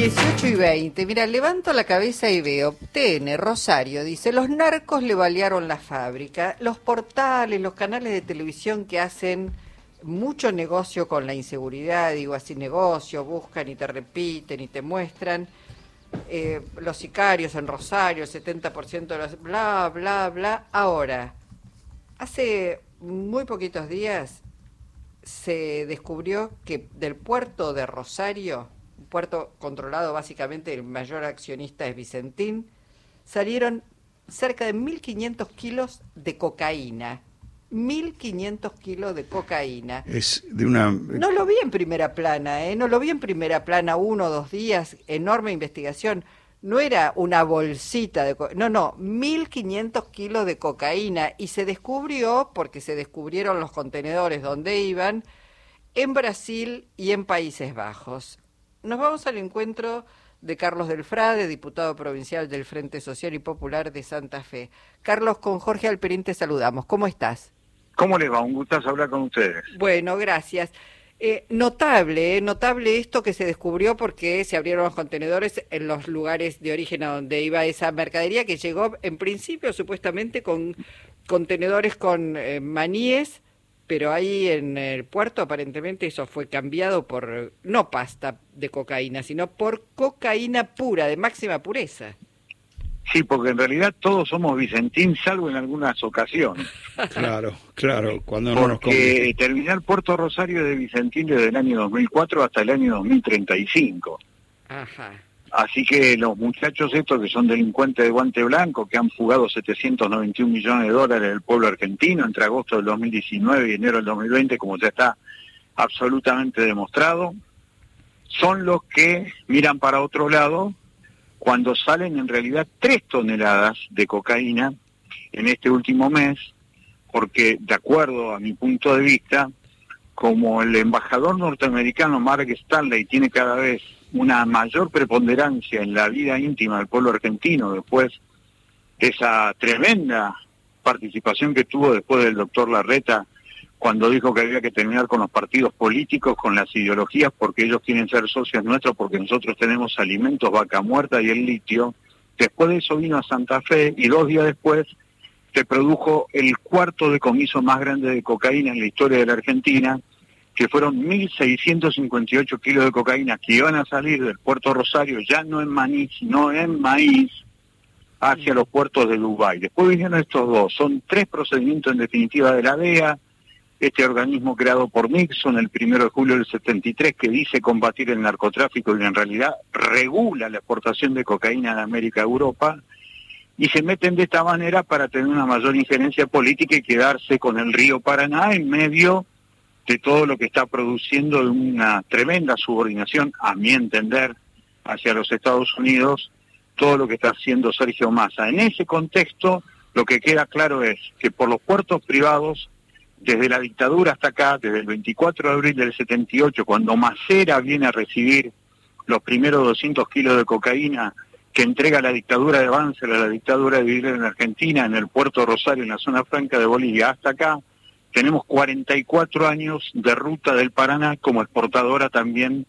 18 y 20. Mira, levanto la cabeza y veo. TN, Rosario, dice, los narcos le balearon la fábrica. Los portales, los canales de televisión que hacen mucho negocio con la inseguridad, digo así, negocio, buscan y te repiten y te muestran. Eh, los sicarios en Rosario, el 70% de los... bla, bla, bla. Ahora, hace muy poquitos días se descubrió que del puerto de Rosario, puerto controlado básicamente, el mayor accionista es Vicentín, salieron cerca de 1.500 kilos de cocaína. 1.500 kilos de cocaína. Es de una... No lo vi en primera plana, ¿eh? No lo vi en primera plana uno o dos días, enorme investigación. No era una bolsita de... No, no, 1.500 kilos de cocaína. Y se descubrió, porque se descubrieron los contenedores donde iban, en Brasil y en Países Bajos. Nos vamos al encuentro de Carlos Delfrade, diputado provincial del Frente Social y Popular de Santa Fe. Carlos, con Jorge Alperín te saludamos. ¿Cómo estás? ¿Cómo les va? Un gustazo hablar con ustedes. Bueno, gracias. Eh, notable, eh, notable esto que se descubrió porque se abrieron los contenedores en los lugares de origen a donde iba esa mercadería que llegó en principio supuestamente con contenedores con eh, maníes, pero ahí en el puerto aparentemente eso fue cambiado por no pasta de cocaína, sino por cocaína pura, de máxima pureza. Sí, porque en realidad todos somos Vicentín, salvo en algunas ocasiones. Claro, claro, cuando no nos Porque terminar Puerto Rosario de Vicentín desde el año 2004 hasta el año 2035. Ajá. Así que los muchachos estos que son delincuentes de guante blanco, que han fugado 791 millones de dólares del pueblo argentino entre agosto del 2019 y enero del 2020, como ya está absolutamente demostrado, son los que miran para otro lado cuando salen en realidad tres toneladas de cocaína en este último mes, porque de acuerdo a mi punto de vista, como el embajador norteamericano Mark Stanley tiene cada vez una mayor preponderancia en la vida íntima del pueblo argentino, después de esa tremenda participación que tuvo después del doctor Larreta cuando dijo que había que terminar con los partidos políticos, con las ideologías, porque ellos quieren ser socios nuestros, porque nosotros tenemos alimentos, vaca muerta y el litio. Después de eso vino a Santa Fe y dos días después se produjo el cuarto decomiso más grande de cocaína en la historia de la Argentina, que fueron 1.658 kilos de cocaína que iban a salir del puerto Rosario, ya no en maní, sino en maíz, hacia los puertos de Dubái. Después vinieron estos dos, son tres procedimientos en definitiva de la DEA, este organismo creado por Nixon el primero de julio del 73 que dice combatir el narcotráfico y en realidad regula la exportación de cocaína de América a Europa y se meten de esta manera para tener una mayor injerencia política y quedarse con el río Paraná en medio de todo lo que está produciendo una tremenda subordinación, a mi entender, hacia los Estados Unidos, todo lo que está haciendo Sergio Massa. En ese contexto, lo que queda claro es que por los puertos privados desde la dictadura hasta acá, desde el 24 de abril del 78, cuando Macera viene a recibir los primeros 200 kilos de cocaína que entrega la dictadura de Banzer a la dictadura de Vidal en Argentina, en el puerto Rosario, en la zona franca de Bolivia, hasta acá, tenemos 44 años de ruta del Paraná como exportadora también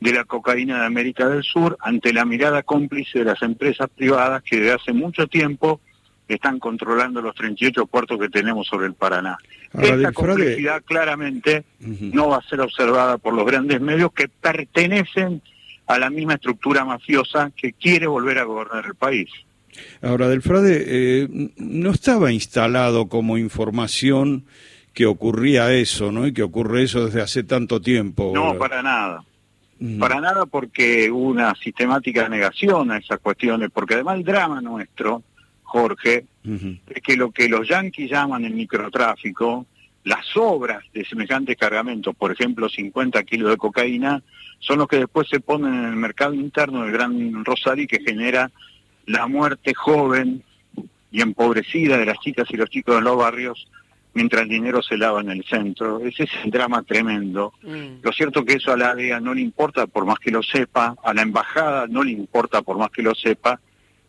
de la cocaína de América del Sur, ante la mirada cómplice de las empresas privadas que desde hace mucho tiempo están controlando los 38 puertos que tenemos sobre el Paraná. Esta complejidad claramente no va a ser observada por los grandes medios que pertenecen a la misma estructura mafiosa que quiere volver a gobernar el país. Ahora, Delfrade, eh, no estaba instalado como información que ocurría eso, ¿no? Y que ocurre eso desde hace tanto tiempo. No, para nada. Para nada porque hubo una sistemática negación a esas cuestiones, porque además el drama nuestro Jorge, es que lo que los yanquis llaman el microtráfico, las obras de semejantes cargamentos, por ejemplo 50 kilos de cocaína, son los que después se ponen en el mercado interno del Gran Rosario que genera la muerte joven y empobrecida de las chicas y los chicos de los barrios mientras el dinero se lava en el centro. Ese es el drama tremendo. Mm. Lo cierto que eso a la DEA no le importa por más que lo sepa, a la embajada no le importa por más que lo sepa,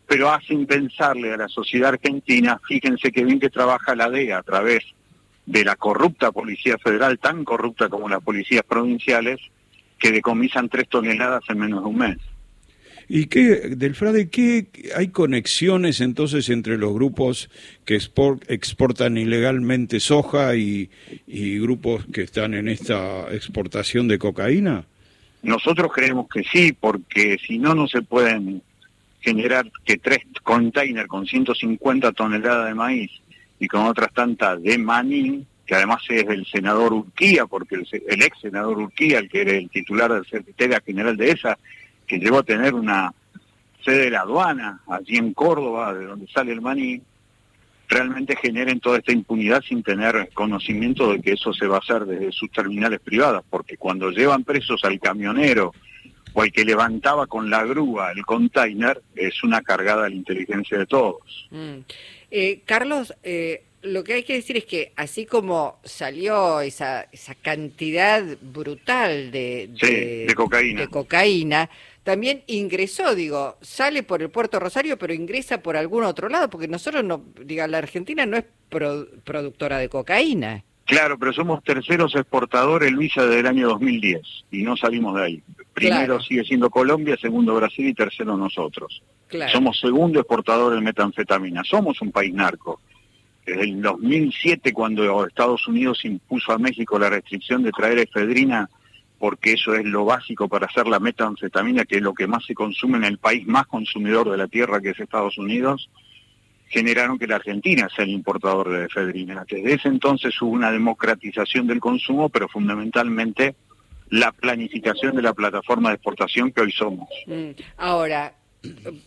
pero hacen pensarle a la sociedad argentina, fíjense que bien que trabaja la DEA a través de la corrupta Policía Federal, tan corrupta como las policías provinciales, que decomisan tres toneladas en menos de un mes. ¿Y qué, del Frade, qué hay conexiones entonces entre los grupos que exportan ilegalmente soja y, grupos que están en esta exportación de cocaína? Nosotros creemos que sí, porque si no, no se pueden generar que tres containers con 150 toneladas de maíz y con otras tantas de maní, que además es del senador Urquía, porque el, ex senador Urquía, el que era el titular del Secretaría General de esa, que llegó a tener una sede de la aduana allí en Córdoba, de donde sale el maní, realmente generen toda esta impunidad sin tener conocimiento de que eso se va a hacer desde sus terminales privadas, porque cuando llevan presos al camionero o el que levantaba con la grúa el container, es una cargada de la inteligencia de todos. Mm. Eh, Carlos, eh, lo que hay que decir es que así como salió esa, esa cantidad brutal de, de, cocaína. de cocaína, también ingresó, digo, sale por el puerto Rosario, pero ingresa por algún otro lado, porque nosotros no, diga, la Argentina no es productora de cocaína. Claro, pero somos terceros exportadores, Luisa, desde el año 2010, y no salimos de ahí. Primero sigue siendo Colombia, segundo Brasil y tercero nosotros. Somos segundo exportador de metanfetamina. Somos un país narco. Desde el 2007, cuando Estados Unidos impuso a México la restricción de traer efedrina, porque eso es lo básico para hacer la metanfetamina, que es lo que más se consume en el país más consumidor de la tierra, que es Estados Unidos, generaron que la Argentina sea el importador de efedrina. Desde ese entonces hubo una democratización del consumo, pero fundamentalmente la planificación de la plataforma de exportación que hoy somos. Mm, ahora,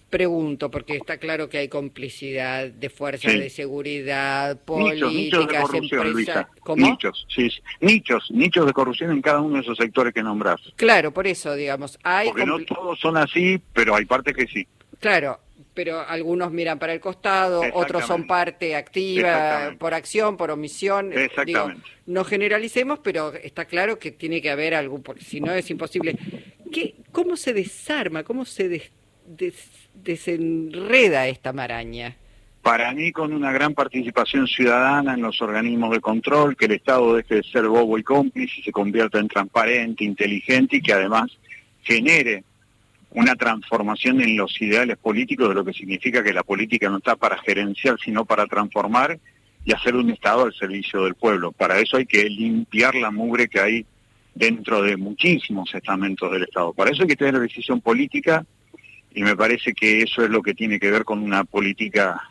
pregunto, porque está claro que hay complicidad de fuerzas de seguridad, políticas, nichos, de corrupción, Luisa. Nichos, sí, nichos, nichos de corrupción en cada uno de esos sectores que nombras. Claro, por eso, digamos, hay... Porque no todos son así, pero hay partes que sí. Claro, pero algunos miran para el costado, otros son parte activa, por acción, por omisión. Exactamente. no generalicemos, pero está claro que tiene que haber algo, porque si no es imposible. ¿Qué, ¿Cómo se desarma, cómo se desenreda esta maraña? Para mí, con una gran participación ciudadana en los organismos de control, que el Estado deje de ser bobo y cómplice se convierta en transparente, inteligente y que además genere una transformación en los ideales políticos de lo que significa que la política no está para gerenciar, sino para transformar y hacer un Estado al servicio del pueblo. Para eso hay que limpiar la mugre que hay dentro de muchísimos estamentos del Estado. Para eso hay que tener decisión política y me parece que eso es lo que tiene que ver con una política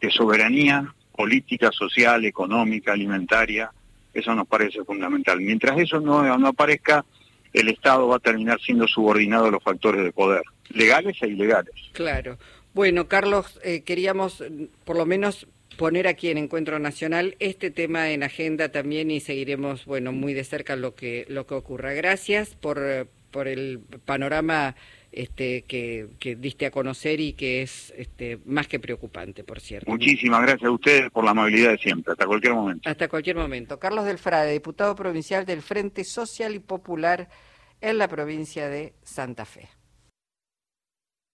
de soberanía, política, social, económica, alimentaria. Eso nos parece fundamental. Mientras eso no, no aparezca, el Estado va a terminar siendo subordinado a los factores de poder, legales e ilegales. Claro. Bueno, Carlos, eh, queríamos mm, por lo menos poner aquí en Encuentro Nacional este tema en agenda también y seguiremos, bueno, muy de cerca lo que lo que ocurra. Gracias por, por el panorama este, que, que, diste a conocer y que es este, más que preocupante, por cierto. Muchísimas gracias a ustedes por la amabilidad de siempre. Hasta cualquier momento. Hasta cualquier momento. Carlos Delfrade, diputado provincial del Frente Social y Popular en la provincia de Santa Fe.